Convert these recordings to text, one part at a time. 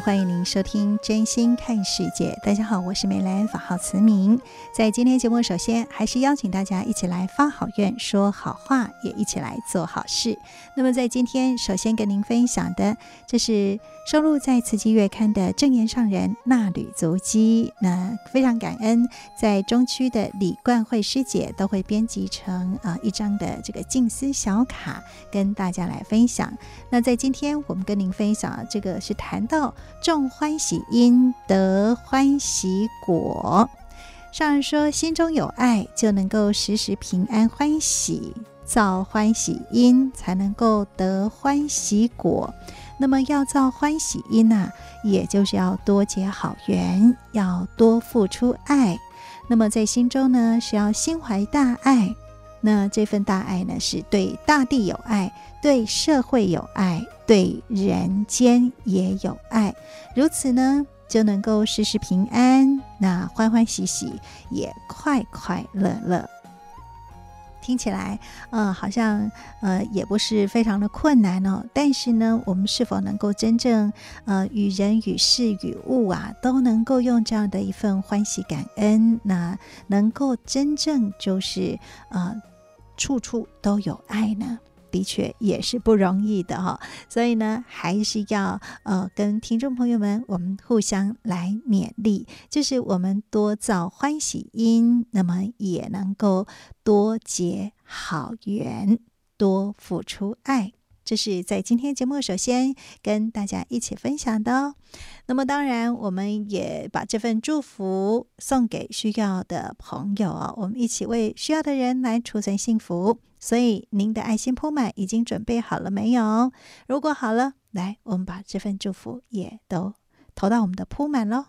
欢迎您收听《真心看世界》。大家好，我是美兰，法号慈明。在今天节目，首先还是邀请大家一起来发好愿、说好话，也一起来做好事。那么，在今天，首先跟您分享的，这是收录在《慈济月刊》的证严上人纳履足迹。那非常感恩，在中区的李冠慧师姐都会编辑成啊一张的这个静思小卡，跟大家来分享。那在今天，我们跟您分享这个。是谈到种欢喜因得欢喜果，上人说，心中有爱就能够时时平安欢喜，造欢喜因才能够得欢喜果。那么要造欢喜因呐、啊，也就是要多结好缘，要多付出爱。那么在心中呢，是要心怀大爱。那这份大爱呢，是对大地有爱，对社会有爱，对人间也有爱。如此呢，就能够时时平安，那欢欢喜喜，也快快乐乐。听起来，呃，好像呃，也不是非常的困难哦。但是呢，我们是否能够真正呃，与人与事与物啊，都能够用这样的一份欢喜感恩，那能够真正就是呃。处处都有爱呢，的确也是不容易的哈。所以呢，还是要呃跟听众朋友们，我们互相来勉励，就是我们多造欢喜因，那么也能够多结好缘，多付出爱。这是在今天节目首先跟大家一起分享的哦。那么当然，我们也把这份祝福送给需要的朋友哦。我们一起为需要的人来储存幸福。所以您的爱心铺满已经准备好了没有？如果好了，来，我们把这份祝福也都投到我们的铺满喽。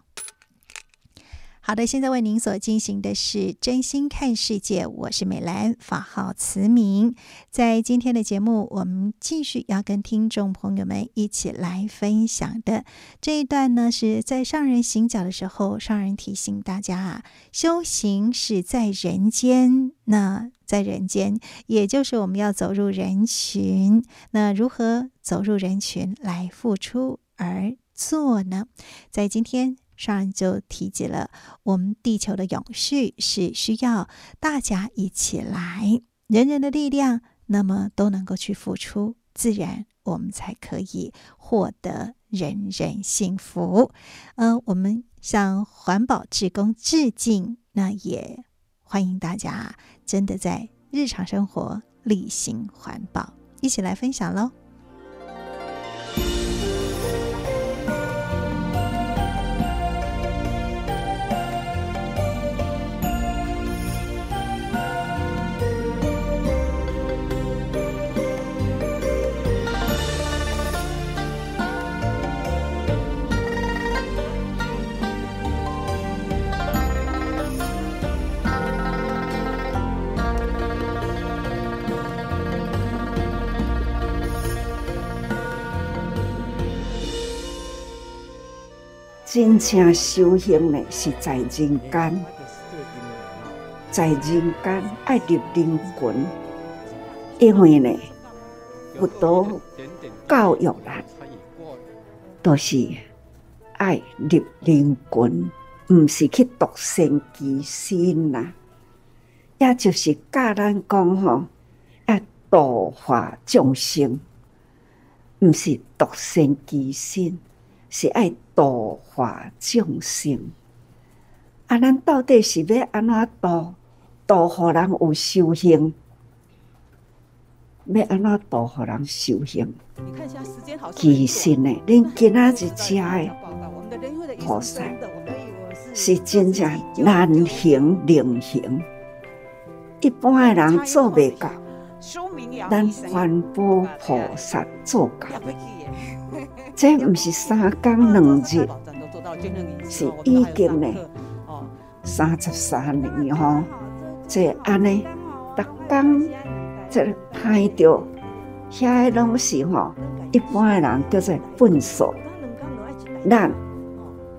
好的，现在为您所进行的是真心看世界，我是美兰，法号慈明。在今天的节目，我们继续要跟听众朋友们一起来分享的这一段呢，是在上人行脚的时候，上人提醒大家啊，修行是在人间，那在人间，也就是我们要走入人群，那如何走入人群来付出而做呢？在今天。上就提及了，我们地球的永续是需要大家一起来，人人的力量，那么都能够去付出，自然我们才可以获得人人幸福。呃，我们向环保志工致敬，那也欢迎大家真的在日常生活例行环保，一起来分享喽。真正修行呢，是在人间，在人间爱入灵群，因为呢，佛陀教育人，都是爱入灵群，唔是去独善其身呐。也就是教咱讲吼，要度化众生，唔是独善其身，是爱。度化众生。啊，咱到底是要安怎度？度互人有修行？要安怎度互人修行？其实呢，恁今仔日食的菩萨，是真正难行能行，一般的人做未到，咱环保菩萨做到。这不是三工两日，是已经呢三十三年吼。这安尼，逐工这拍着，遐个拢是吼，一般的人叫做粪扫，咱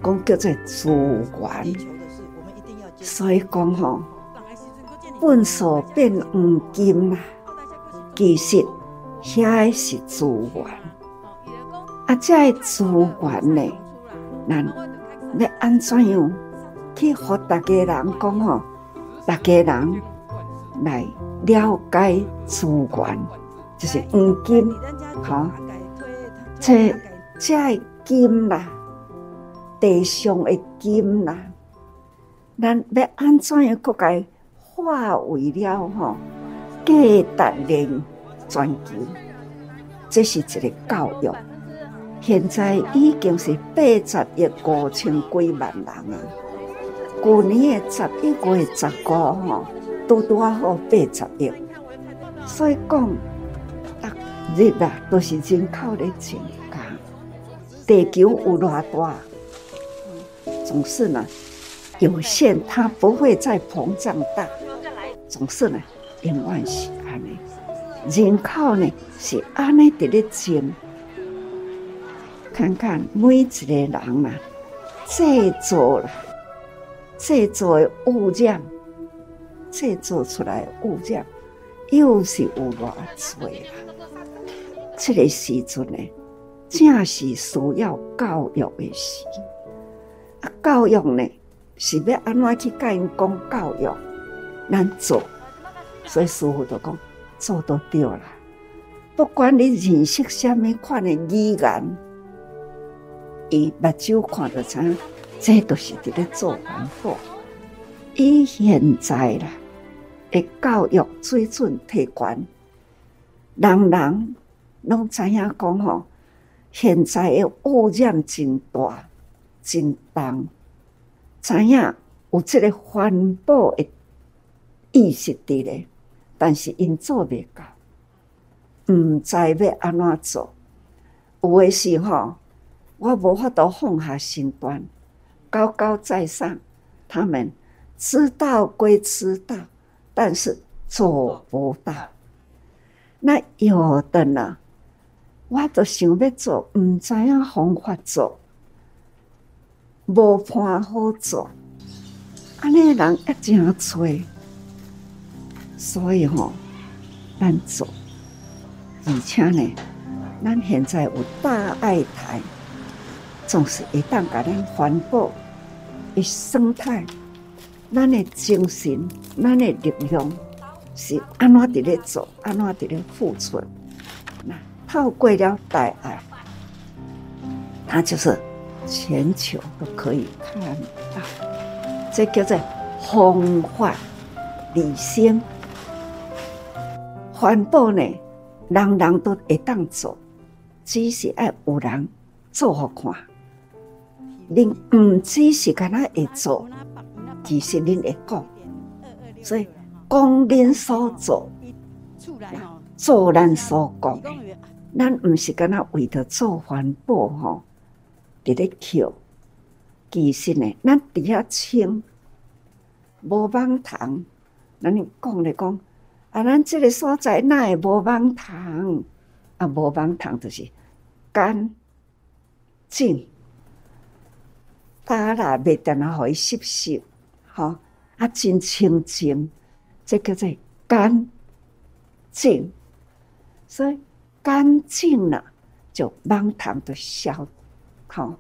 讲叫做资源。所以讲吼，粪扫变黄金啦，其实遐个是资源。啊，这资源呢，咱要安怎样去和大家人讲吼？大家人来了解资源，就是黄金，哈，这这金啦，地上的金啦，咱要安怎样搁该化为了吼价值连全球，这是一个教育。现在已经是八十亿五千几万人啊！去年的十一月十五号，拄拄好八十亿，所以讲，逐日啊都是人口在增加。地球有偌大，总是呢有限，它不会再膨胀大。总是呢，永远是安尼，人口呢是安尼在咧增。看看每一个人啊，制作了。制作的污染，制作出来的污染，又是有偌多啦。这个时阵呢，正是需要教育的时。啊，教育呢，是要安怎去教因讲教育，难做。所以师傅就讲，做都对了。不管你认识什么款的语言，伊目睭看得出。这都是伫咧做环保。伊现在啦，诶，教育水准提悬，人人拢知影讲吼，现在诶污染真大、真重，知影有这个环保诶意识伫咧，但是因做袂到，毋知要安怎做。有诶时吼，我无法度放下身段。高高在上，他们知道归知道，但是做不到。那有的呢，我都想要做，唔知影方法做，无伴好做，安尼人一真多，所以吼、哦，难做。而且呢，咱现在有大爱台，总是会当甲咱环保。一生态，咱的精神，咱的力量是安怎伫咧做，安怎伫咧付出。那透过了大爱，它就是全球都可以看到。这叫做风法理性环保呢，人人都会当做，只是爱有人做好看。恁毋只是干那会做，其实恁会讲，所以讲恁所做，做咱所讲，咱毋是干那为着做环保吼，伫咧扣，其实呢，咱伫遐清，无网桶，咱讲咧讲，啊，咱即个所在哪会无网桶？啊，无网桶就是干净。打啦，袂等下互伊湿湿，吼啊，真清净，这叫做干净。所以干净了，就网桶的消，吼。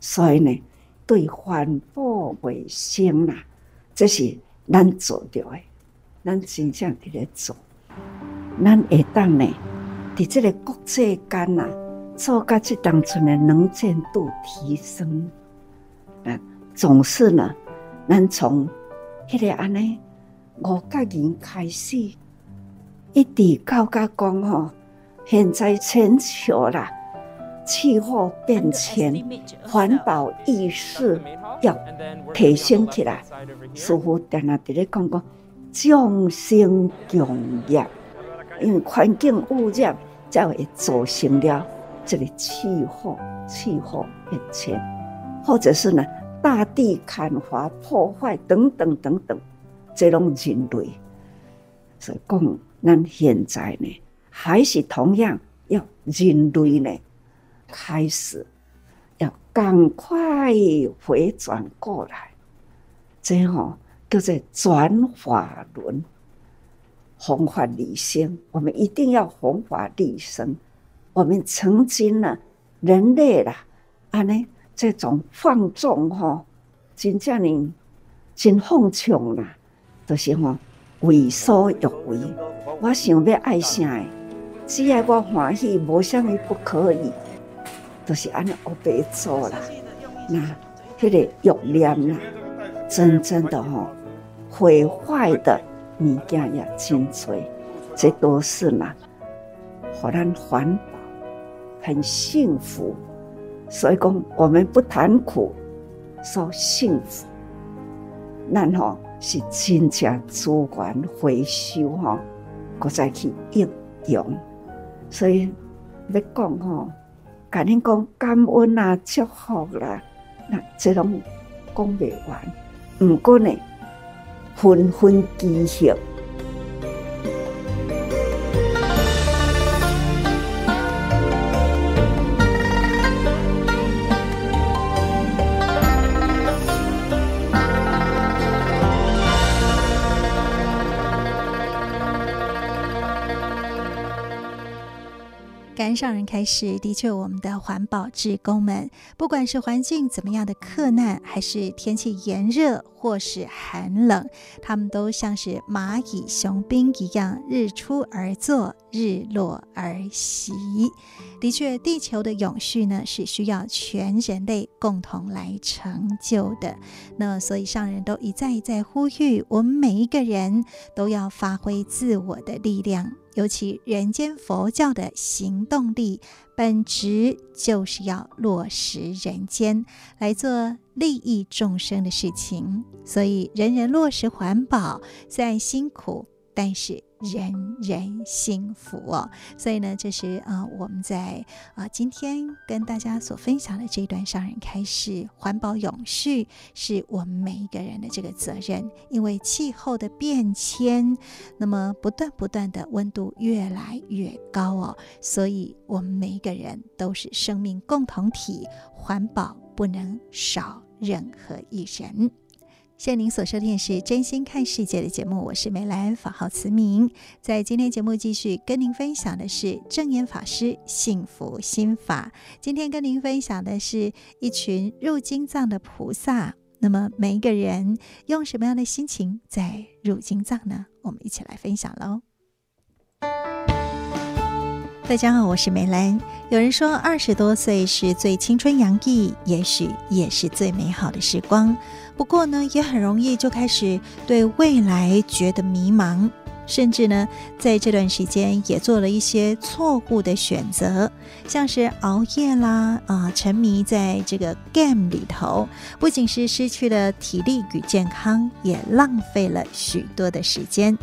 所以呢，对环保卫生啦，这是咱做着的，咱真正伫咧做。咱会当呢，伫这个国际间呐，做甲这当中的能见度提升，总是呢，咱从迄个安尼五角银开始，一直到甲讲吼，现在全球啦，气候变迁、环保意识要提升起来，似乎定定伫咧讲讲众生共业，因为环境污染才会造成了。这个气候、气候变迁，或者是呢，大地砍伐、破坏等等等等，这种人类，所以讲，咱现在呢，还是同样要人类呢，开始要赶快回转过来，这样叫做转法轮，弘法利生，我们一定要弘法利生。我们曾经呢，人类啦，安尼这种放纵吼，真正呢，真放纵啦，就是吼为所欲为。我想要爱啥，只要我欢喜，无啥物不可以，就是安尼黑白做啦。那迄个欲念啦，真正的吼毁坏的物件也真多，这都是嘛，互咱环。很幸福，所以讲我们不谈苦，说幸福。然后是真正资源回收哈，搁再去应用。所以要讲吼，甲恁讲感恩啊、祝福啦，那这种讲不完。不过呢，纷纷记忆。上人开始，的确，我们的环保志工们，不管是环境怎么样的克难，还是天气炎热或是寒冷，他们都像是蚂蚁雄兵一样，日出而作，日落而息。的确，地球的永续呢，是需要全人类共同来成就的。那所以上人都一再一再呼吁，我们每一个人都要发挥自我的力量。尤其人间佛教的行动力，本质就是要落实人间，来做利益众生的事情。所以，人人落实环保，虽然辛苦，但是。人人幸福哦，所以呢，这是啊、呃，我们在啊、呃、今天跟大家所分享的这一段上人开示，环保永续是我们每一个人的这个责任。因为气候的变迁，那么不断不断的温度越来越高哦，所以我们每一个人都是生命共同体，环保不能少任何一人。现在您所收听的是《真心看世界》的节目，我是梅兰，法号慈明。在今天节目继续跟您分享的是证严法师幸福心法。今天跟您分享的是一群入经藏的菩萨。那么每一个人用什么样的心情在入经藏呢？我们一起来分享喽。大家好，我是梅兰。有人说二十多岁是最青春洋溢，也许也是最美好的时光。不过呢，也很容易就开始对未来觉得迷茫，甚至呢，在这段时间也做了一些错误的选择，像是熬夜啦，啊，沉迷在这个 game 里头，不仅是失去了体力与健康，也浪费了许多的时间。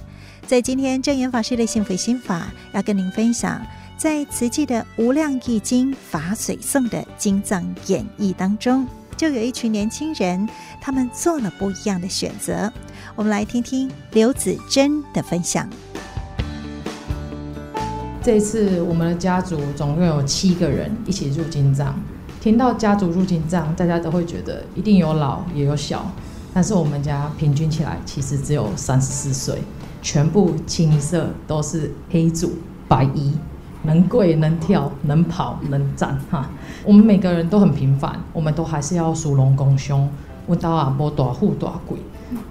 在今天证严法师的幸福心法，要跟您分享，在慈济的无量义经法髓颂的经藏演绎当中。就有一群年轻人，他们做了不一样的选择。我们来听听刘子珍的分享。这一次我们的家族总共有七个人一起入经藏。听到家族入经藏，大家都会觉得一定有老也有小，但是我们家平均起来其实只有三十四岁，全部清一色都是黑组白衣。能跪能跳能跑能站哈，我们每个人都很平凡，我们都还是要属龙拱凶，问到啊波大富大贵。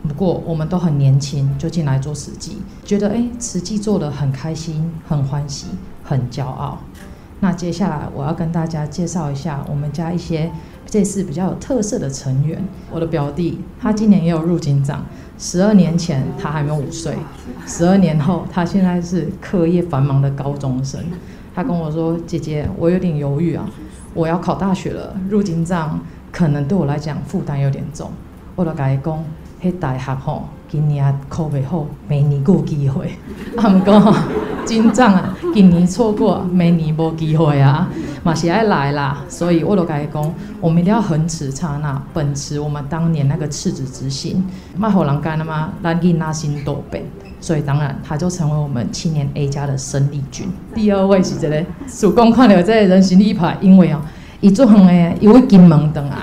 不过我们都很年轻就进来做慈济，觉得哎慈济做的很开心很欢喜很骄傲。那接下来我要跟大家介绍一下我们家一些这次比较有特色的成员。我的表弟他今年也有入警长，十二年前他还没有五岁，十二年后他现在是课业繁忙的高中生。他跟我说：“姐姐，我有点犹豫啊，我要考大学了，入警长可能对我来讲负担有点重。”我就跟他讲。去大学吼，今年考袂好，明年有机会。啊，毋过吼，金藏啊，今年错过，明年无机会啊，嘛是爱来啦。所以我就甲伊讲，我们一定要横持刹那，秉持我们当年那个赤子之心，卖互人干了吗？咱囡仔心多变。所以当然，他就成为我们青年 A 家的生力军。第二位是这个，曙光看到这个人行立牌，因为哦，伊做远的，伊为金门回来，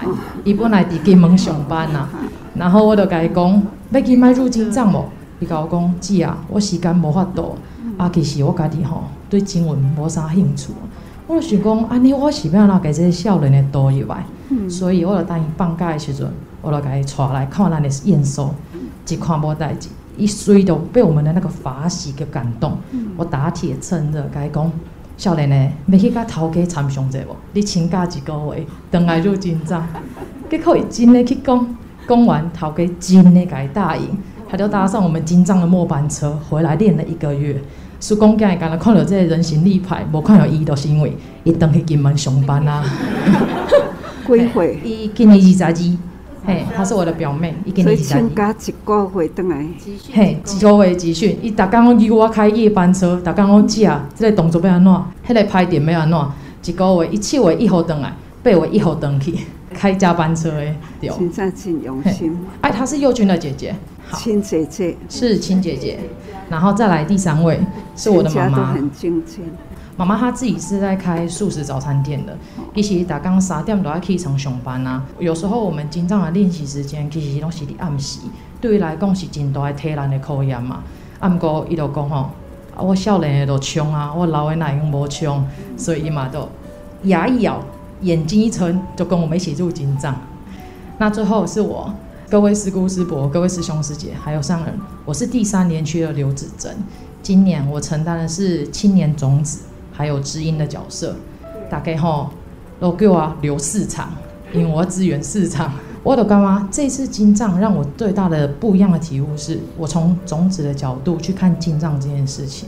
伊本来伫金门上班呐。然后我就甲伊讲，要去买入金帐无？伊甲我讲，姐啊，我时间无法度。啊，其实我家己吼对经文无啥兴趣。我就想讲，安尼我是要哪给这些少年的多入来？所以我就等伊放假的时阵，我就甲伊带来看咱的验收，一看无代志，一随就被我们的那个法喜给感动。我打铁趁热甲伊讲，少年的要去甲头家参详者无？你请假一个月，等来入金藏。结果伊真的去讲。攻完逃给金的改大营，他就搭上我们金藏的末班车回来练了一个月。叔公刚才刚才看到这个人形立牌，无看到伊都是因为伊等去金门上班啊。几岁？伊今年二十二，嘿，她是我的表妹，伊今年二十二。所以请假一个月等来。嘿，一个月集训，伊逐工拢叫我开夜班车，逐工拢姐啊，这个动作要安怎？迄个拍点要安怎？一个月一七月一号回来，八月一号回去。开加班车哎，对，真真真用心。哎，她是幼君的姐姐，亲姐姐是亲姐姐，然后再来第三位是我的妈妈，很精简。妈妈她自己是在开素食早餐店的，其实打刚三点都要起床上班啊。有时候我们经常的练习时间其实拢是伫暗时，对于来讲是真大的体能的考验嘛。啊，不过伊就讲吼，我少年的都冲啊，我老的那用无冲，所以伊嘛都牙一咬。眼睛一撑，就跟我们一起入金藏。那最后是我，各位师姑师伯、各位师兄师姐，还有上人，我是第三年去的刘子珍。今年我承担的是青年种子还有知音的角色。大概吼，都给我留市场，因为我要支援市场。我的干妈，这次金藏让我最大的不一样的体悟是，我从种子的角度去看金藏这件事情。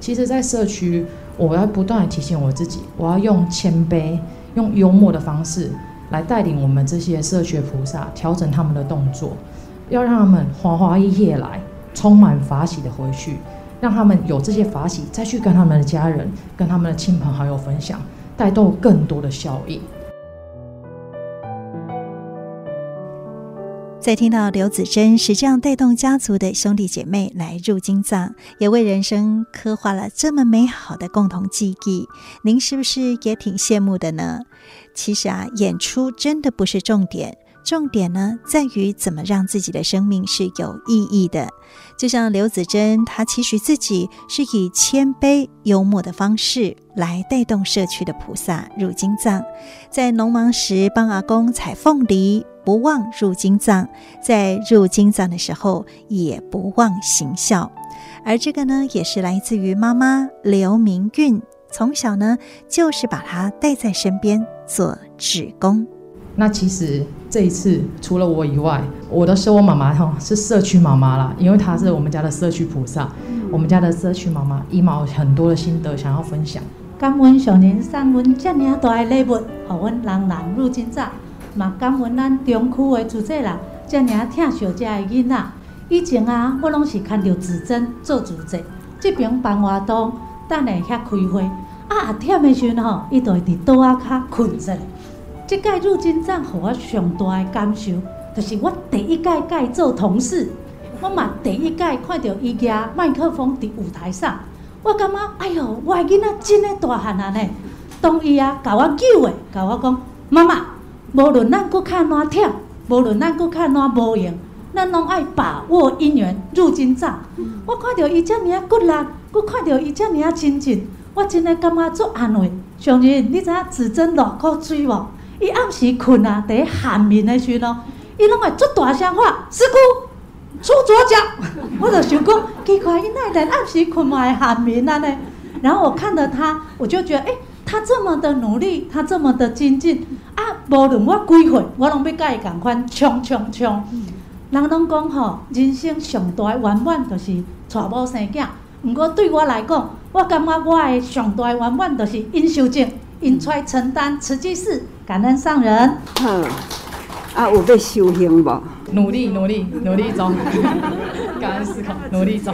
其实，在社区，我要不断的提醒我自己，我要用谦卑。用幽默的方式来带领我们这些社学菩萨调整他们的动作，要让他们花花一夜来，充满法喜的回去，让他们有这些法喜再去跟他们的家人、跟他们的亲朋好友分享，带动更多的效益。在听到刘子珍是这样带动家族的兄弟姐妹来入金藏，也为人生刻画了这么美好的共同记忆，您是不是也挺羡慕的呢？其实啊，演出真的不是重点，重点呢在于怎么让自己的生命是有意义的。就像刘子珍，她期许自己是以谦卑幽默的方式来带动社区的菩萨入金藏，在农忙时帮阿公采凤梨。不忘入金藏，在入金藏的时候也不忘行孝，而这个呢，也是来自于妈妈刘明韵，从小呢就是把她带在身边做职工。那其实这一次除了我以外，我的是我妈妈哈，是社区妈妈啦，因为她是我们家的社区菩萨，我们家的社区妈妈，一毛很多的心得想要分享。感恩上人送阮这么大的礼物，让阮人人入金藏。嘛，感恩咱中区的主持人，遮尔疼惜遮个囡仔。以前啊，我拢是看到子珍做主持，这边办活动，等下遐开会。啊，忝的时阵吼，伊就会伫桌仔骹困着。这届入金藏，互我上大的感受，就是我第一届甲伊做同事，我嘛第一届看到伊举麦克风伫舞台上，我感觉哎哟，我的囡仔真诶大汉啊呢。当伊啊，甲我叫诶，甲我讲妈妈。无论咱搁较哪忝，无论咱搁较哪无用，咱拢爱把握姻缘入金藏。我看到伊遮尔啊骨力，搁看到伊遮尔啊亲情，我真诶感觉足安慰。上日你知影子珍落苦水无？伊暗时困啊，伫寒眠诶时阵，伊拢会足大声话：师姑出左脚。我就想讲，奇怪，伊哪会暗时困嘛会寒眠安尼？然后我看到他，我就觉得，诶、欸。他这么的努力，他这么的精进啊！无论我几岁，我拢要甲伊共款冲冲冲。人拢讲吼，人生上大的圆满就是娶某生囝。毋过对我来讲，我感觉我的上大的圆满就是因修正，因出来承担慈济事，感恩上人。好，啊有要修行无？努力努力努力中，感恩思考，努力中。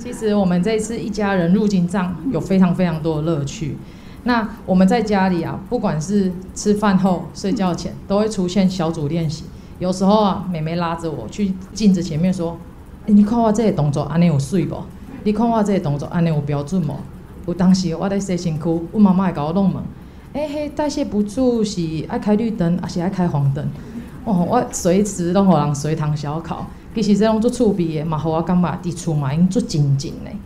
其实我们这一次一家人入经藏有非常非常多的乐趣。那我们在家里啊，不管是吃饭后、睡觉前，都会出现小组练习。有时候啊，妹妹拉着我去镜子前面说：“欸、你看我这个动作，安尼有水不？你看我这个动作，安尼有标准不？”有当时我在洗身躯，我妈妈会甲我弄问：“哎、欸、嘿，代谢不住是爱开绿灯，还是爱开黄灯？”哦，我随时拢互人随堂小考。其实这种做厝边的嘛，互我感觉伫厝嘛已经做精进嘞。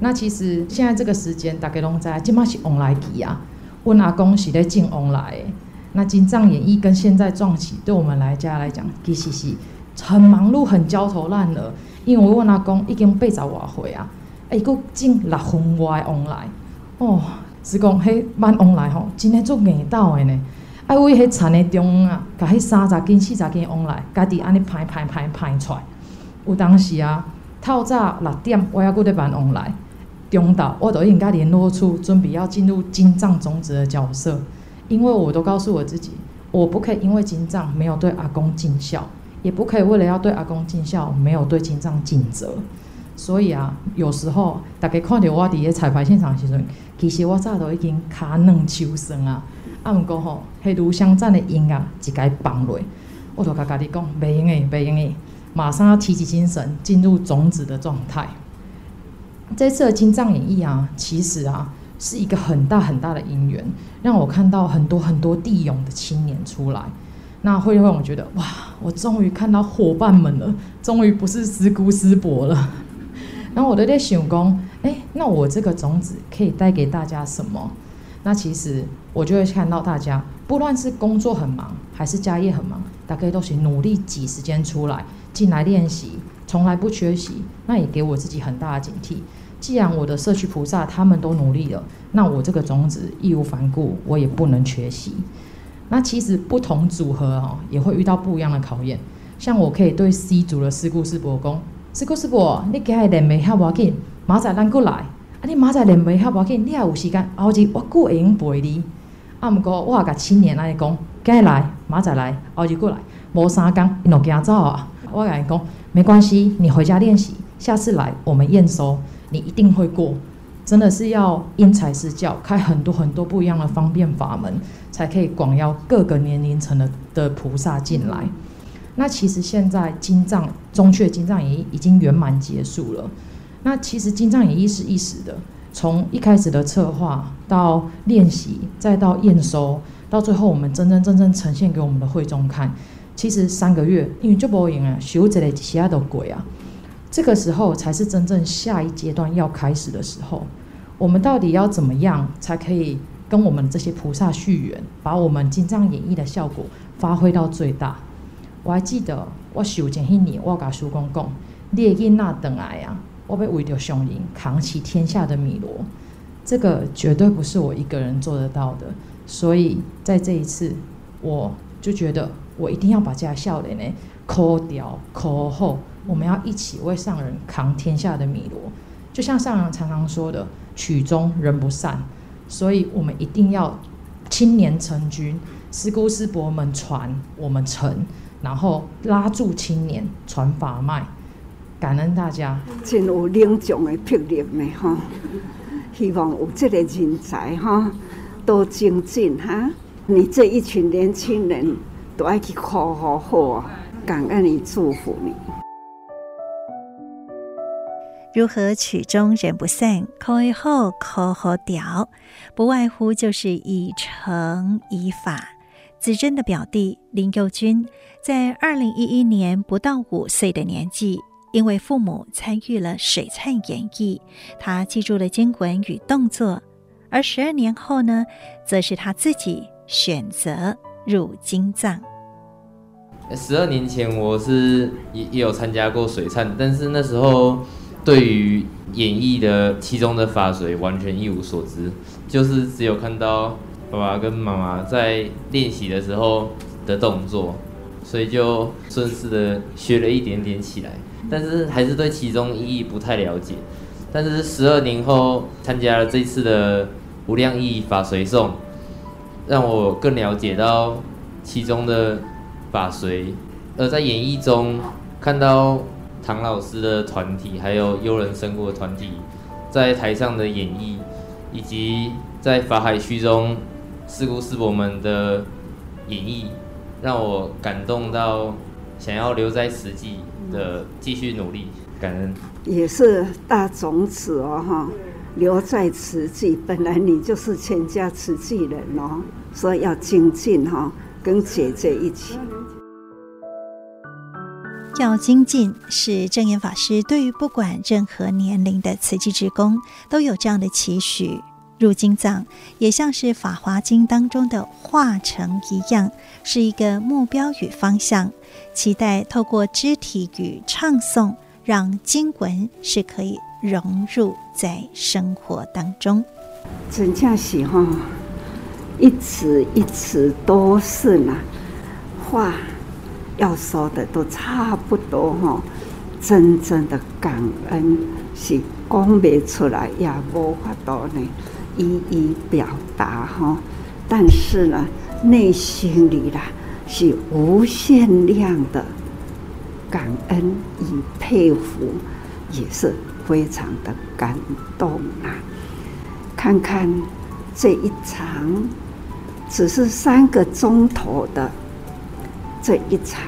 那其实现在这个时间，大家拢知，即马是旺来期啊。阮阿公是咧进旺来。那经藏演艺跟现在撞起，对我们来家来讲，其实是很忙碌、很焦头烂额。因为阮阿公已经八十外岁啊，哎，佫进六分外的旺来。哦，是讲迄满旺来吼，真诶做硬斗的呢。爱为迄田的中啊，甲迄三十斤、四十斤往来，家己安尼排排排排出来。有当时啊，透早六点，我还佫伫办往来，中昼我都应该联络处，准备要进入金藏种子的角色。因为我都告诉我自己，我不可以因为金藏没有对阿公尽孝，也不可以为了要对阿公尽孝，没有对金藏尽责。所以啊，有时候大家看到我伫个彩排现场时阵，其实我早都已经骹软手酸啊。啊，毋过吼，迄炉香赞的音乐一该放落，我就甲家己讲，袂用诶，袂用诶，马上要提起精神，进入种子的状态。这次的金藏演绎啊，其实啊，是一个很大很大的因缘，让我看到很多很多地勇的青年出来，那会让我觉得，哇，我终于看到伙伴们了，终于不是师姑师伯了。然后我都在想讲，哎、那我这个种子可以带给大家什么？那其实我就会看到大家，不论是工作很忙，还是家业很忙，大家都是努力挤时间出来进来练习，从来不缺席。那也给我自己很大的警惕。既然我的社区菩萨他们都努力了，那我这个种子义无反顾，我也不能缺席。那其实不同组合哦，也会遇到不一样的考验。像我可以对 C 组的师姑师伯讲：师姑师伯，你今日练袂晓无要紧，明仔咱过来。啊！你明仔练袂晓无要紧，你也有时间，后日我佫会用陪你。啊，毋过我也甲青年安尼讲，今日来，明仔来，后日过来，无三工，伊就惊走啊！我甲伊讲，没关系，你回家练习，下次来我们验收，你一定会过。真的是要因材施教，开很多很多不一样的方便法门，才可以广邀各个年龄层的的菩萨进来。那其实现在金藏中阙金藏也已经圆满结束了。那其实金藏演绎是一时的，从一开始的策划到练习，再到验收，到最后我们真真正正呈现给我们的会众看，其实三个月，因为就不赢啊，修这类其他的鬼啊，这个时候才是真正下一阶段要开始的时候。我们到底要怎么样才可以跟我们这些菩萨续缘，把我们金藏演绎的效果发挥到最大？我还记得我修前一年，我跟师公讲，列印那等来啊。我被为着上人扛起天下的米罗，这个绝对不是我一个人做得到的。所以在这一次，我就觉得我一定要把家笑脸呢抠掉抠后，我们要一起为上人扛天下的米罗。就像上人常常说的，曲终人不散，所以我们一定要青年成军，师姑师伯们传，我们成，然后拉住青年传法脉。感恩大家，真有领奖的魄力呢哈！希望有这个人才哈，多精进哈！你这一群年轻人都爱去考好好啊！感恩你，祝福你。如何曲终人不散，考好考好调，不外乎就是以诚以法。子珍的表弟林佑君，在二零一一年不到五岁的年纪。因为父母参与了水灿演绎，他记住了经文与动作。而十二年后呢，则是他自己选择入金藏。十二年前，我是也也有参加过水忏，但是那时候对于演绎的其中的法髓完全一无所知，就是只有看到爸爸跟妈妈在练习的时候的动作，所以就顺势的学了一点点起来，但是还是对其中意义不太了解。但是十二年后参加了这次的无量义法髓颂，让我更了解到其中的法随，而在演绎中看到。唐老师的团体，还有优人胜过的团体，在台上的演绎，以及在法海区中师姑师伯们的演绎，让我感动到想要留在实际的继续努力。感恩也是大种子哦，哈，留在慈济，本来你就是全家慈济人哦，所以要精进哈，跟姐姐一起。要精进，是证言法师对于不管任何年龄的慈济职工都有这样的期许。入经藏也像是《法华经》当中的化城一样，是一个目标与方向。期待透过肢体与唱诵，让经文是可以融入在生活当中。真正是哈，一词一词都是呢话。要说的都差不多哈，真正的感恩是讲不出来，也无法多呢一一表达哈。但是呢，内心里啦是无限量的感恩与佩服，也是非常的感动啊！看看这一场，只是三个钟头的。这一场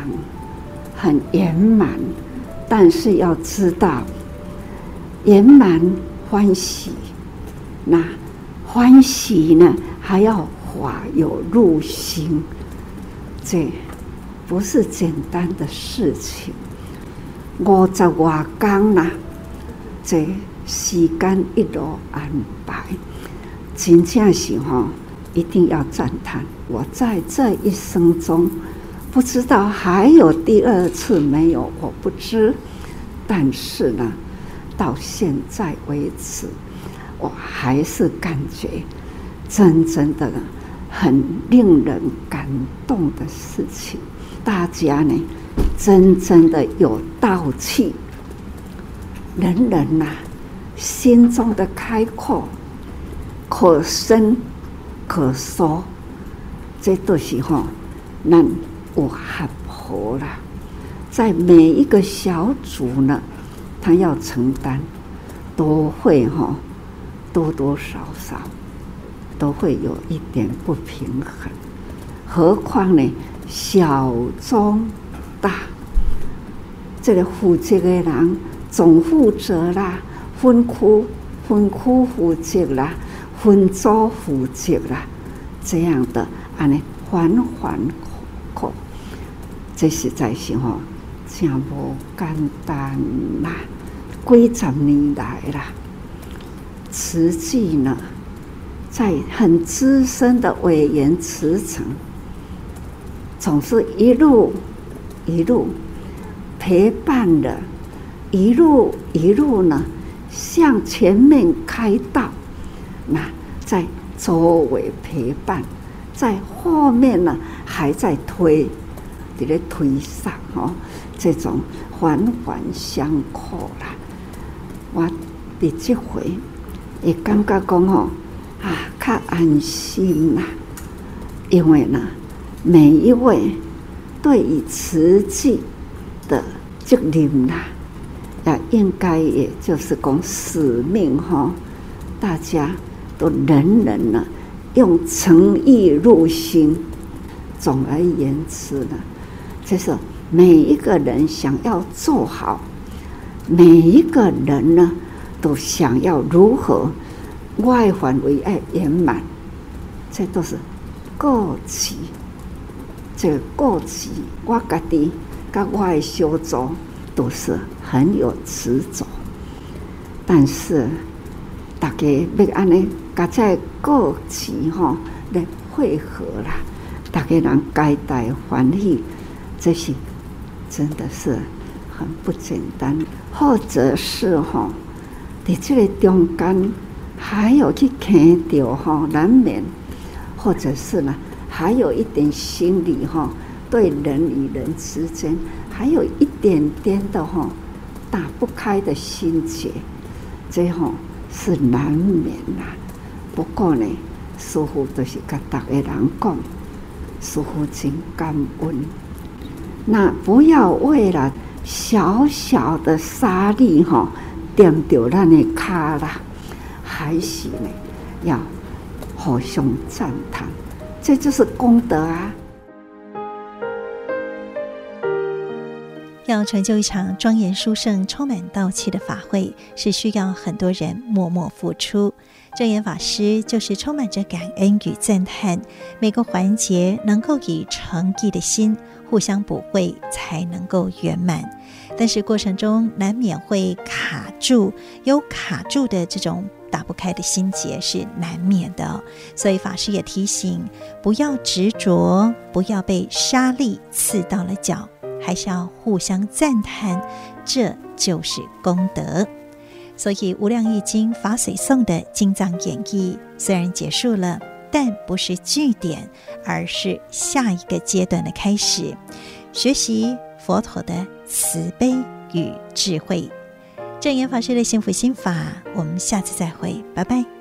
很圆满，但是要知道圆满欢喜，那欢喜呢还要法有入心，这不是简单的事情。五十外天呐，这时间一路安排，真正是哈，一定要赞叹。我在这一生中。不知道还有第二次没有？我不知。但是呢，到现在为止，我还是感觉真正的很令人感动的事情。大家呢，真正的有道气，人人呐、啊，心中的开阔，可伸可缩，这都是哈，那。我喊婆了，在每一个小组呢，他要承担，都会哈，多多少少都会有一点不平衡。何况呢，小中大，这个负责的人总负责啦，分区分区负责啦，分组负责啦，这样的啊呢，环环扣扣。这实在是吼，真无简单啦！几十年来啦，实际呢，在很资深的委员慈诚，总是一路一路陪伴的，一路一路呢向前面开道，那在周围陪伴，在后面呢还在推。在咧推上哦，这种环环相扣啦。我第这回也感觉讲吼啊，较安心啦。因为呢，每一位对于慈济的责任啦，也应该也就是讲使命吼，大家都人人呢用诚意入心。总而言之呢。就是每一个人想要做好，每一个人呢都想要如何外环为爱圆满，这都是过去。这个过去，我家己跟我的小组都是很有执着，但是大家要安尼，甲在过去哈来汇合啦，大家人该带欢喜。这些真的是很不简单，或者是哈，在这个中间还有去看到哈，难免，或者是呢，还有一点心理哈，对人与人之间还有一点点的哈打不开的心结，这哈是难免呐。不过呢，师父都是跟大家人讲，师父真感恩。那不要为了小小的沙粒哈，点掉咱的卡啦，还是呢，要互相赞叹，这就是功德啊！要成就一场庄严殊胜、充满道气的法会，是需要很多人默默付出。证严法师就是充满着感恩与赞叹，每个环节能够以诚意的心互相补会，才能够圆满。但是过程中难免会卡住，有卡住的这种打不开的心结是难免的，所以法师也提醒，不要执着，不要被沙粒刺到了脚。还是要互相赞叹，这就是功德。所以《无量义经》法髓颂的经藏演绎虽然结束了，但不是句点，而是下一个阶段的开始。学习佛陀的慈悲与智慧，证严法师的幸福心法。我们下次再会，拜拜。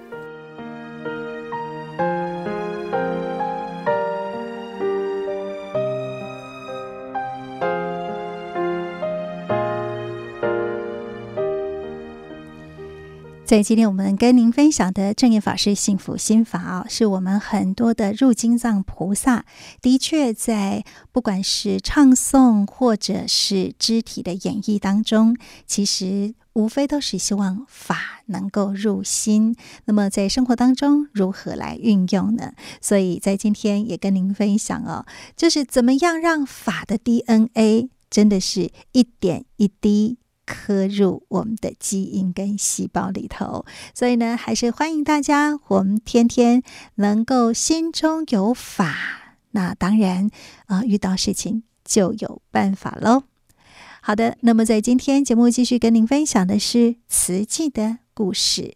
在今天我们跟您分享的正念法师幸福心法啊，是我们很多的入经藏菩萨的确在不管是唱诵或者是肢体的演绎当中，其实无非都是希望法能够入心。那么在生活当中如何来运用呢？所以在今天也跟您分享哦，就是怎么样让法的 DNA 真的是一点一滴。刻入我们的基因跟细胞里头，所以呢，还是欢迎大家，我们天天能够心中有法，那当然啊、遇到事情就有办法喽。好的，那么在今天节目继续跟您分享的是瓷器的故事。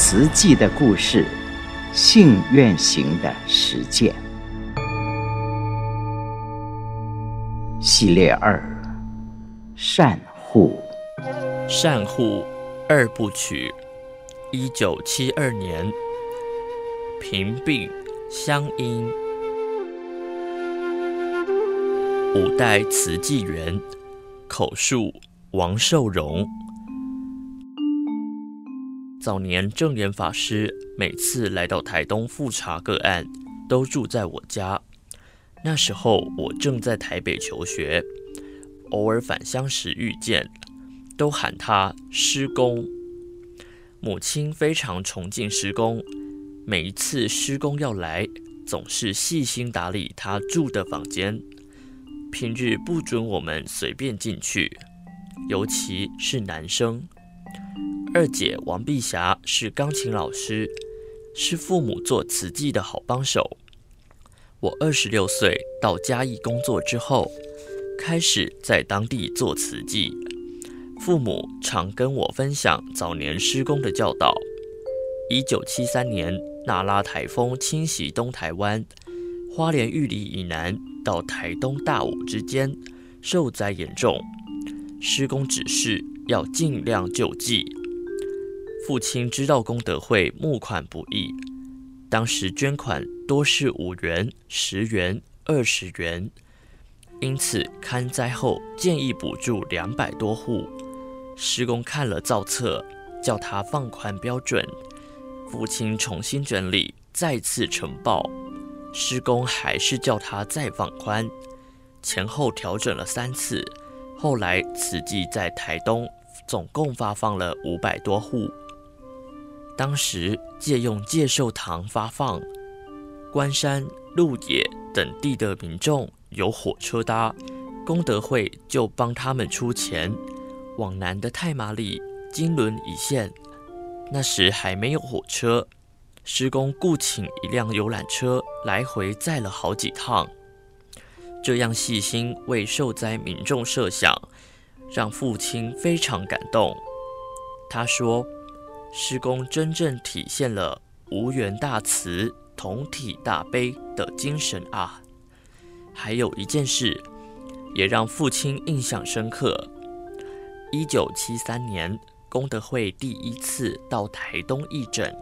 慈济的故事，信愿行的实践系列二：善护。善护二部曲，一九七二年，平病乡音，五代慈济员，口述王寿荣。早年证严法师每次来到台东复查个案，都住在我家。那时候我正在台北求学，偶尔返乡时遇见，都喊他师公。母亲非常崇敬师公，每一次师公要来，总是细心打理他住的房间，平日不准我们随便进去，尤其是男生。二姐王碧霞是钢琴老师，是父母做瓷器的好帮手。我二十六岁到嘉义工作之后，开始在当地做瓷器。父母常跟我分享早年师公的教导。一九七三年，那拉台风侵袭东台湾，花莲玉里以南到台东大武之间受灾严重，师公指示要尽量救济。父亲知道功德会募款不易，当时捐款多是五元、十元、二十元，因此勘灾后建议补助两百多户。师公看了造册，叫他放宽标准。父亲重新整理，再次呈报，师公还是叫他再放宽，前后调整了三次。后来此计在台东总共发放了五百多户。当时借用介寿堂发放，关山、鹿野等地的民众有火车搭，功德会就帮他们出钱。往南的太麻里、金轮一线，那时还没有火车，施工雇请一辆游览车来回载了好几趟。这样细心为受灾民众设想，让父亲非常感动。他说：“施公真正体现了无缘大慈、同体大悲的精神啊！”还有一件事，也让父亲印象深刻。一九七三年，功德会第一次到台东义诊，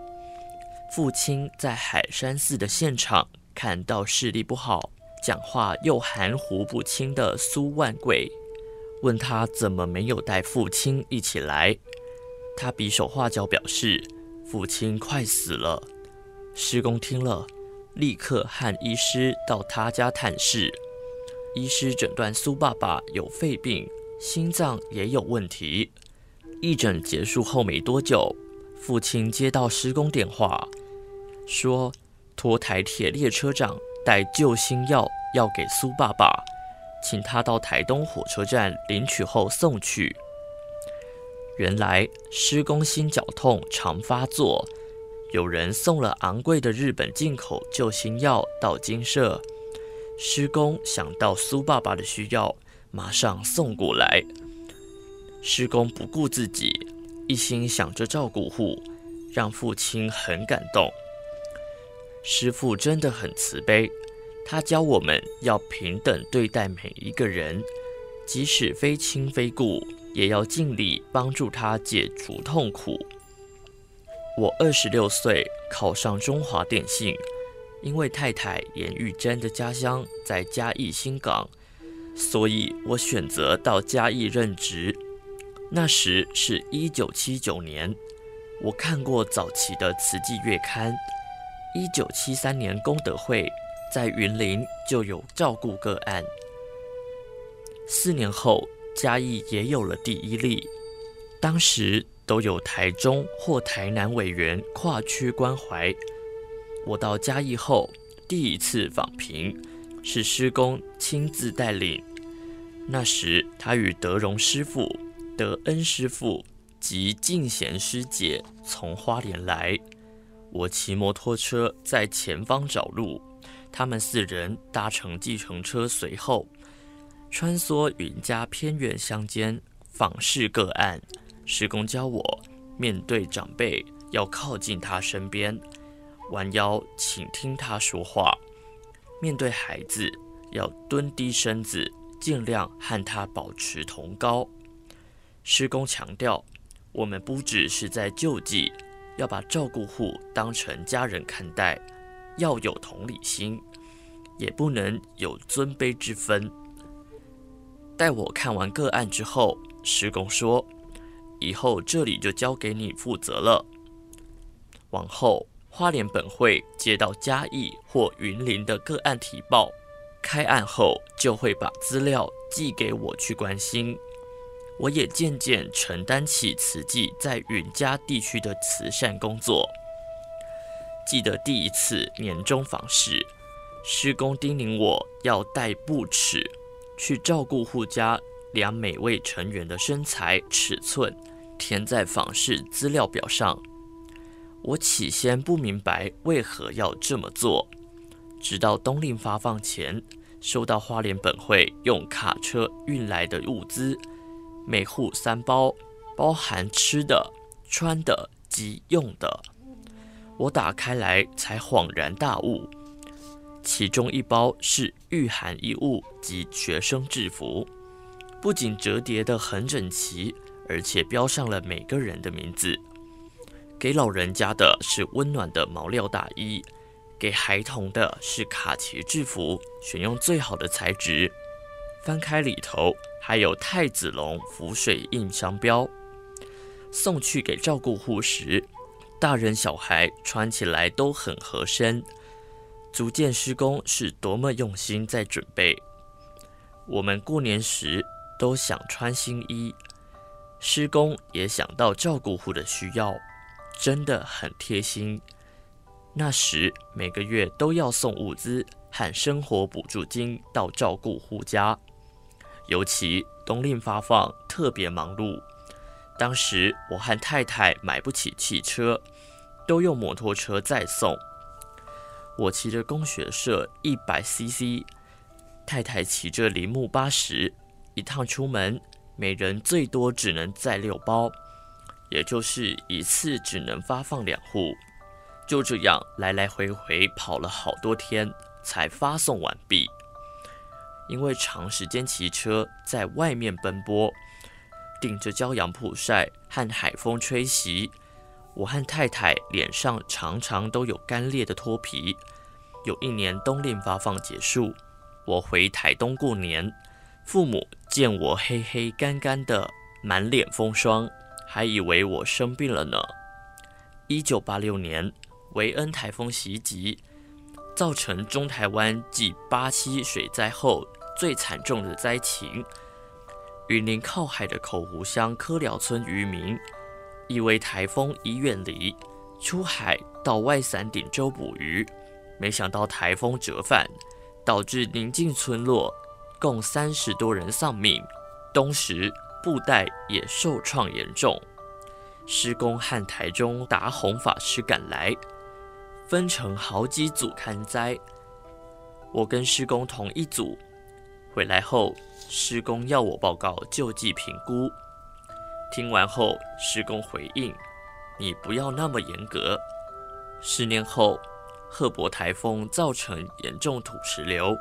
父亲在海山寺的现场看到视力不好、讲话又含糊不清的苏万贵，问他怎么没有带父亲一起来。他比手画脚表示，父亲快死了。师公听了，立刻和医师到他家探视。医师诊断苏爸爸有肺病，心脏也有问题。义诊结束后没多久，父亲接到师公电话，说托台铁列车长带救心药要给苏爸爸，请他到台东火车站领取后送去。原来师公心绞痛常发作，有人送了昂贵的日本进口救心药到精舍。师公想到苏爸爸的需要，马上送过来。师公不顾自己，一心想着照顾户，让父亲很感动。师傅真的很慈悲，他教我们要平等对待每一个人，即使非亲非故。也要尽力帮助他解除痛苦。我二十六岁考上中华电信，因为太太严玉珍的家乡在嘉义新港，所以我选择到嘉义任职。那时是一九七九年，我看过早期的慈济月刊。一九七三年功德会在云林就有照顾个案，四年后。嘉义也有了第一例，当时都有台中或台南委员跨区关怀。我到嘉义后，第一次访贫，是师公亲自带领。那时他与德荣师父、德恩师父及静贤师姐从花莲来，我骑摩托车在前方找路，他们四人搭乘计程车随后。穿梭云家偏远乡间访视个案，师公教我面对长辈要靠近他身边，弯腰倾听他说话；面对孩子要蹲低身子，尽量和他保持同高。师公强调，我们不只是在救济，要把照顾户当成家人看待，要有同理心，也不能有尊卑之分。待我看完个案之后，师公说：“以后这里就交给你负责了。往后花莲本会接到嘉义或云林的个案提报，开案后就会把资料寄给我去关心。我也渐渐承担起慈济在云嘉地区的慈善工作。记得第一次年终访视，师公叮咛我要带布尺。”去照顾户家量每位成员的身材尺寸，填在访视资料表上。我起先不明白为何要这么做，直到冬令发放前，收到花莲本会用卡车运来的物资，每户三包，包含吃的、穿的及用的。我打开来才恍然大悟。其中一包是御寒衣物及学生制服，不仅折叠得很整齐，而且标上了每个人的名字。给老人家的是温暖的毛料大衣，给孩童的是卡其制服，选用最好的材质。翻开里头还有太子龙浮水印商标。送去给照顾户时，大人小孩穿起来都很合身。足见施工是多么用心在准备。我们过年时都想穿新衣，施工也想到照顾户的需要，真的很贴心。那时每个月都要送物资和生活补助金到照顾户家，尤其冬令发放特别忙碌，当时我和太太买不起汽车，都用摩托车载送。我骑着工学社一百 CC，太太骑着铃木八十，一趟出门，每人最多只能载六包，也就是一次只能发放两户。就这样来来回回跑了好多天，才发送完毕。因为长时间骑车在外面奔波，顶着骄阳曝晒和海风吹袭，我和太太脸上常常都有干裂的脱皮。有一年冬令发放结束，我回台东过年，父母见我黑黑干干的，满脸风霜，还以为我生病了呢。一九八六年。维恩台风袭击，造成中台湾继八七水灾后最惨重的灾情。云林靠海的口湖乡柯寮村渔民，以为台风已远离，出海到外伞顶洲捕鱼，没想到台风折返，导致邻近村落共三十多人丧命，东石布袋也受创严重。师公和台中达宏法师赶来。分成好几组看灾，我跟师公同一组。回来后，施工要我报告救济评估。听完后，施工回应：“你不要那么严格。”十年后，赫伯台风造成严重土石流，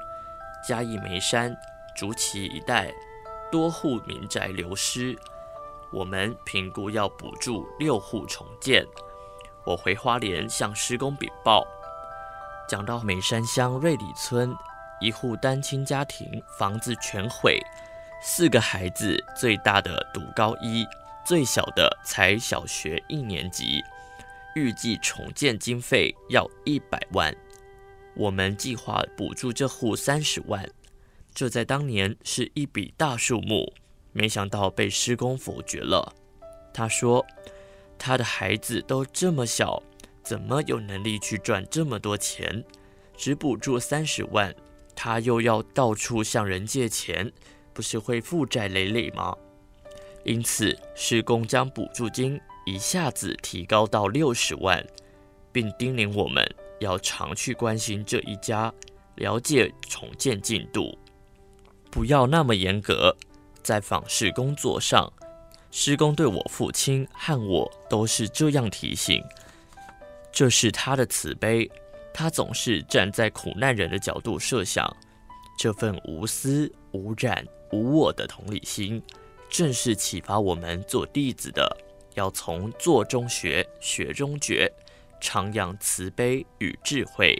嘉义梅山、竹崎一带多户民宅流失，我们评估要补助六户重建。我回花莲向施工禀报，讲到梅山乡瑞里村一户单亲家庭房子全毁，四个孩子，最大的读高一，最小的才小学一年级，预计重建经费要一百万，我们计划补助这户三十万，这在当年是一笔大数目，没想到被师公否决了。他说。他的孩子都这么小，怎么有能力去赚这么多钱？只补助三十万，他又要到处向人借钱，不是会负债累累吗？因此，师公将补助金一下子提高到六十万，并叮咛我们要常去关心这一家，了解重建进度，不要那么严格，在访视工作上。师公对我父亲和我都是这样提醒，这是他的慈悲，他总是站在苦难人的角度设想，这份无私、无染、无我的同理心，正是启发我们做弟子的，要从做中学、学中觉，常养慈悲与智慧。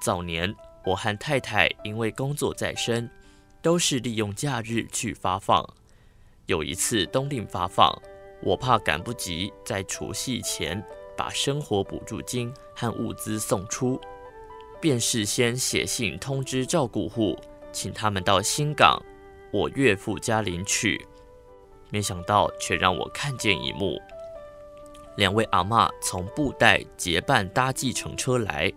早年我和太太因为工作在身，都是利用假日去发放。有一次冬令发放，我怕赶不及在除夕前把生活补助金和物资送出，便事先写信通知照顾户，请他们到新港我岳父家领取。没想到却让我看见一幕：两位阿嬷从布袋结伴搭计程车来，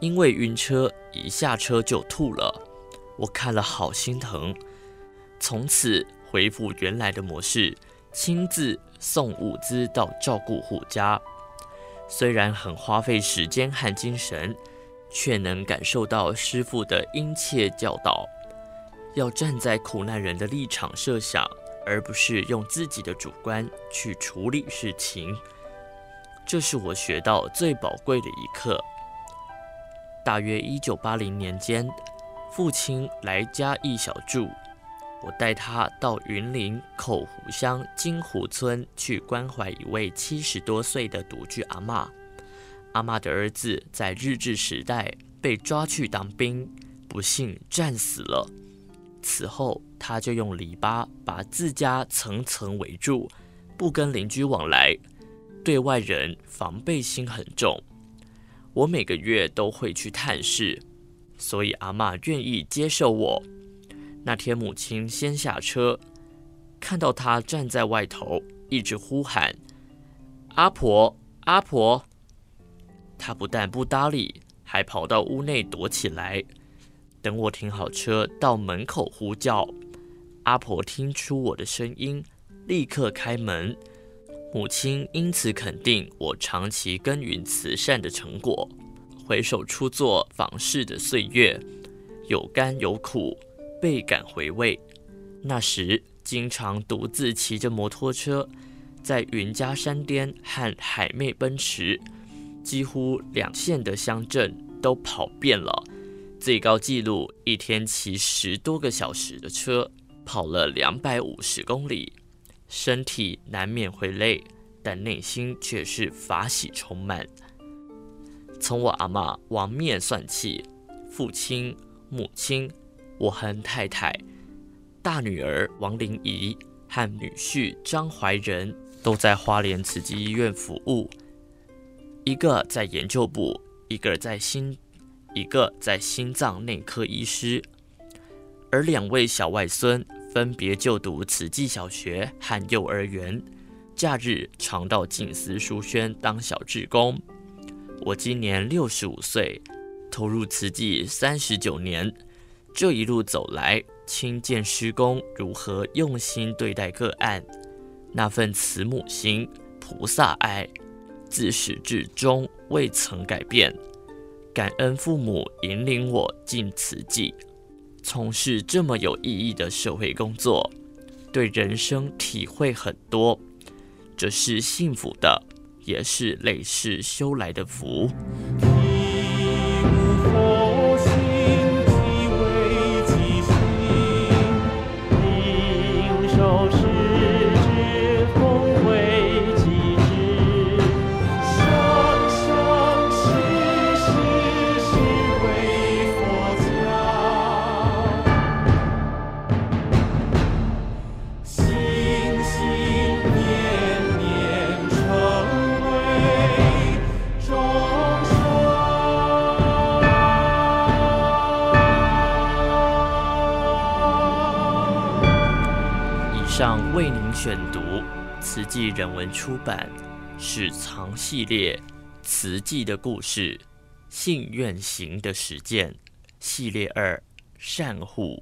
因为晕车，一下车就吐了。我看了好心疼，从此。恢复原来的模式，亲自送物资到照顾户家。虽然很花费时间和精神，却能感受到师父的殷切教导，要站在苦难人的立场设想，而不是用自己的主观去处理事情。这是我学到最宝贵的一课。大约一九八零年间，父亲来嘉义小住。我带他到云林口湖乡金湖村去关怀一位七十多岁的独居阿嬷。阿嬷的儿子在日治时代被抓去当兵，不幸战死了。此后，他就用篱笆把自家层层围住，不跟邻居往来，对外人防备心很重。我每个月都会去探视，所以阿嬷愿意接受我。那天，母亲先下车，看到他站在外头，一直呼喊：“阿婆，阿婆！”他不但不搭理，还跑到屋内躲起来。等我停好车，到门口呼叫，阿婆听出我的声音，立刻开门。母亲因此肯定我长期耕耘慈善的成果。回首初作访视的岁月，有甘有苦，倍感回味。那时经常独自骑着摩托车，在云嘉山巅和海妹奔驰，几乎两县的乡镇都跑遍了。最高纪录一天骑十多个小时的车，跑了两百五十公里。身体难免会累，但内心却是法喜充满。从我阿嬷王面算起，父亲、母亲、我和太太、大女儿王玲仪和女婿张怀仁都在花莲慈济医院服务，一个在研究部，一个在心，一个在心脏内科医师，而两位小外孙。分别就读慈济小学和幼儿园，假日常到静思书轩当小志工。我今年六十五岁，投入慈济三十九年，这一路走来，亲见师公如何用心对待个案，那份慈母心、菩萨爱，自始至终未曾改变。感恩父母引领我进慈济。从事这么有意义的社会工作，对人生体会很多，这是幸福的，也是累世修来的福。上为您选读慈济人文出版《史藏系列》慈济的故事，信愿行的实践系列二善护。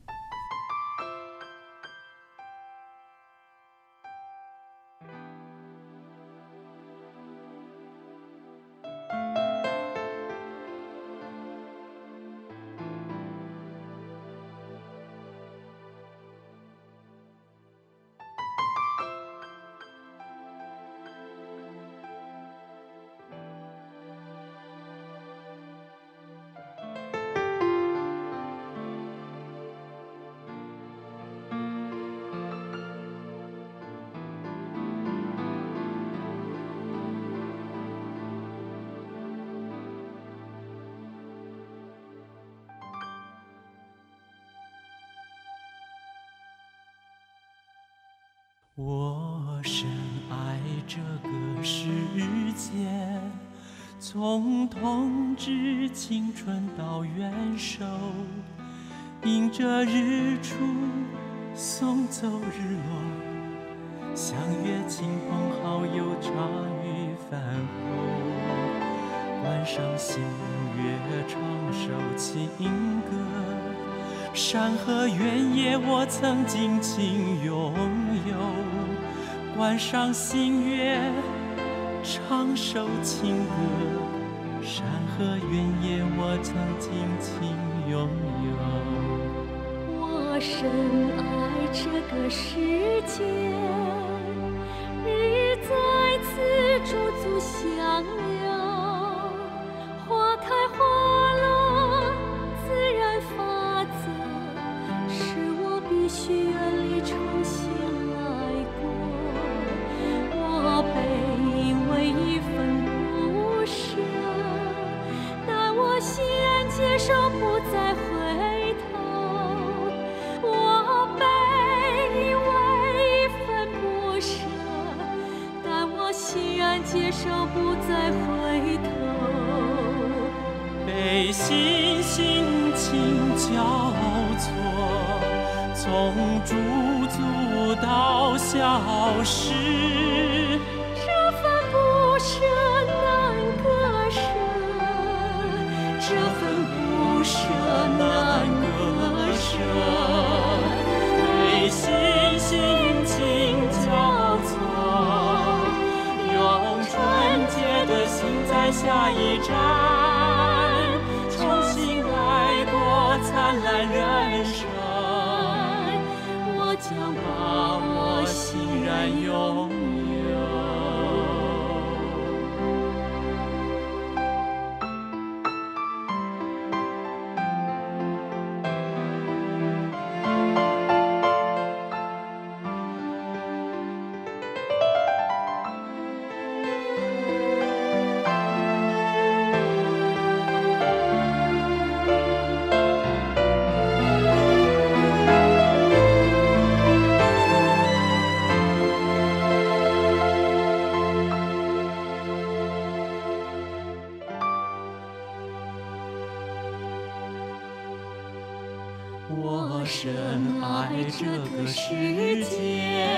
我深爱这个世界，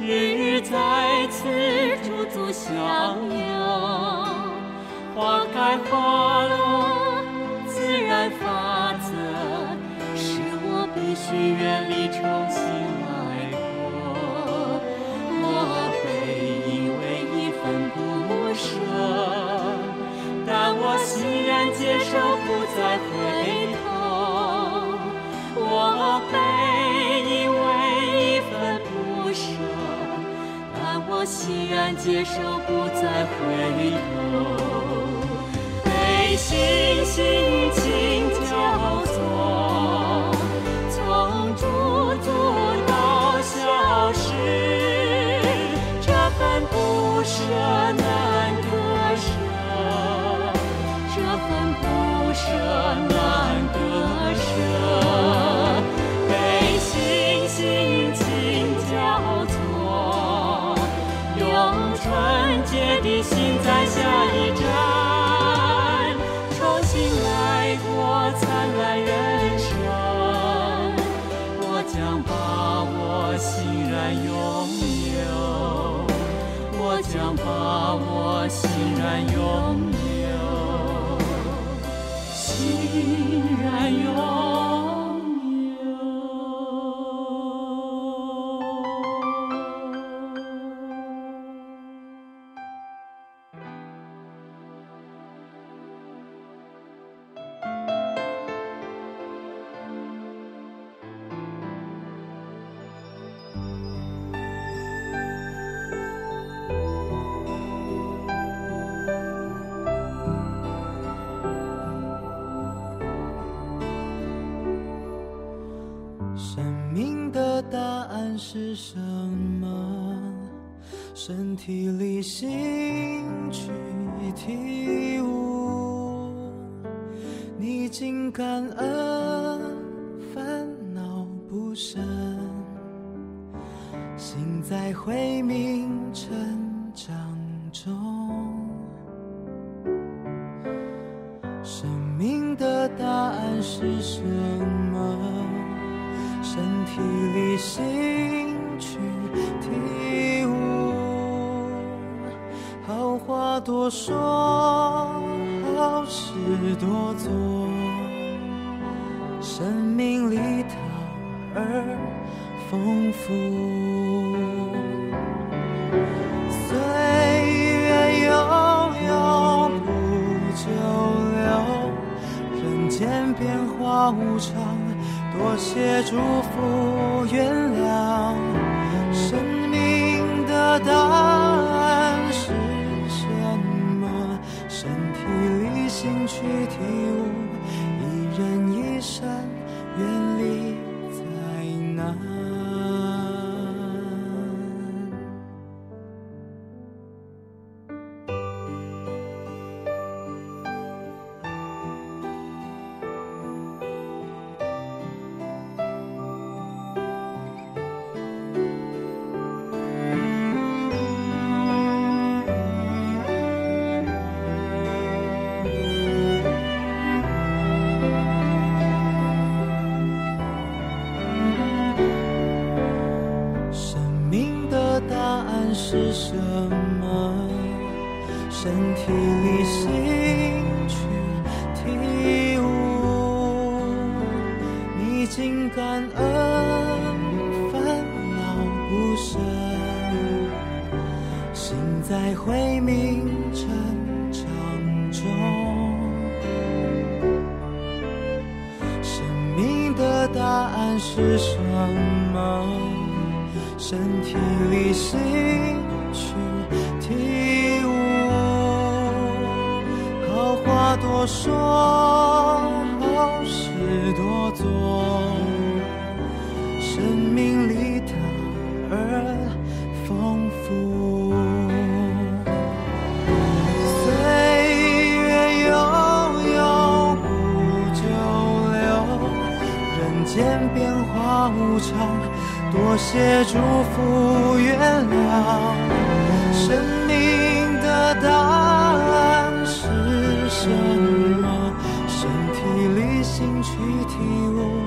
日日在此驻足相拥，花开花落，自然法则，使我必须远离，重新来过。我会因为一分不舍，但我欣然接受，不再我欣然接受，不再回头。被星星情交欣是什么？身体里心去体悟，逆境感恩，烦恼不生，心在慧明成长中。生命的答案是什么？身体是什么？身体里心去体悟，逆境感恩，烦恼不生，心在回明成长中，生命的答案是什么？身体里心去体悟，好话多说，好事多做，生命里的而丰富。岁月悠悠不久留，人间变化无常。多谢祝福原谅，生命的答案是什么？身体力行去体悟，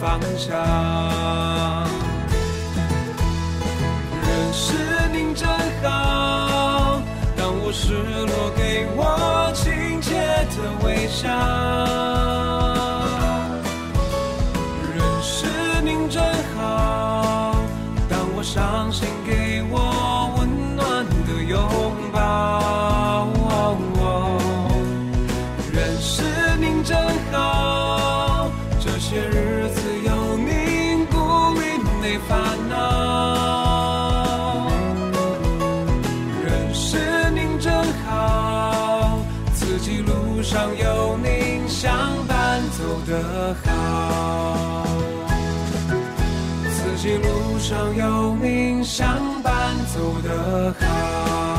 方向。认识你真好当我失落给我亲切的微笑。有命相伴走得好。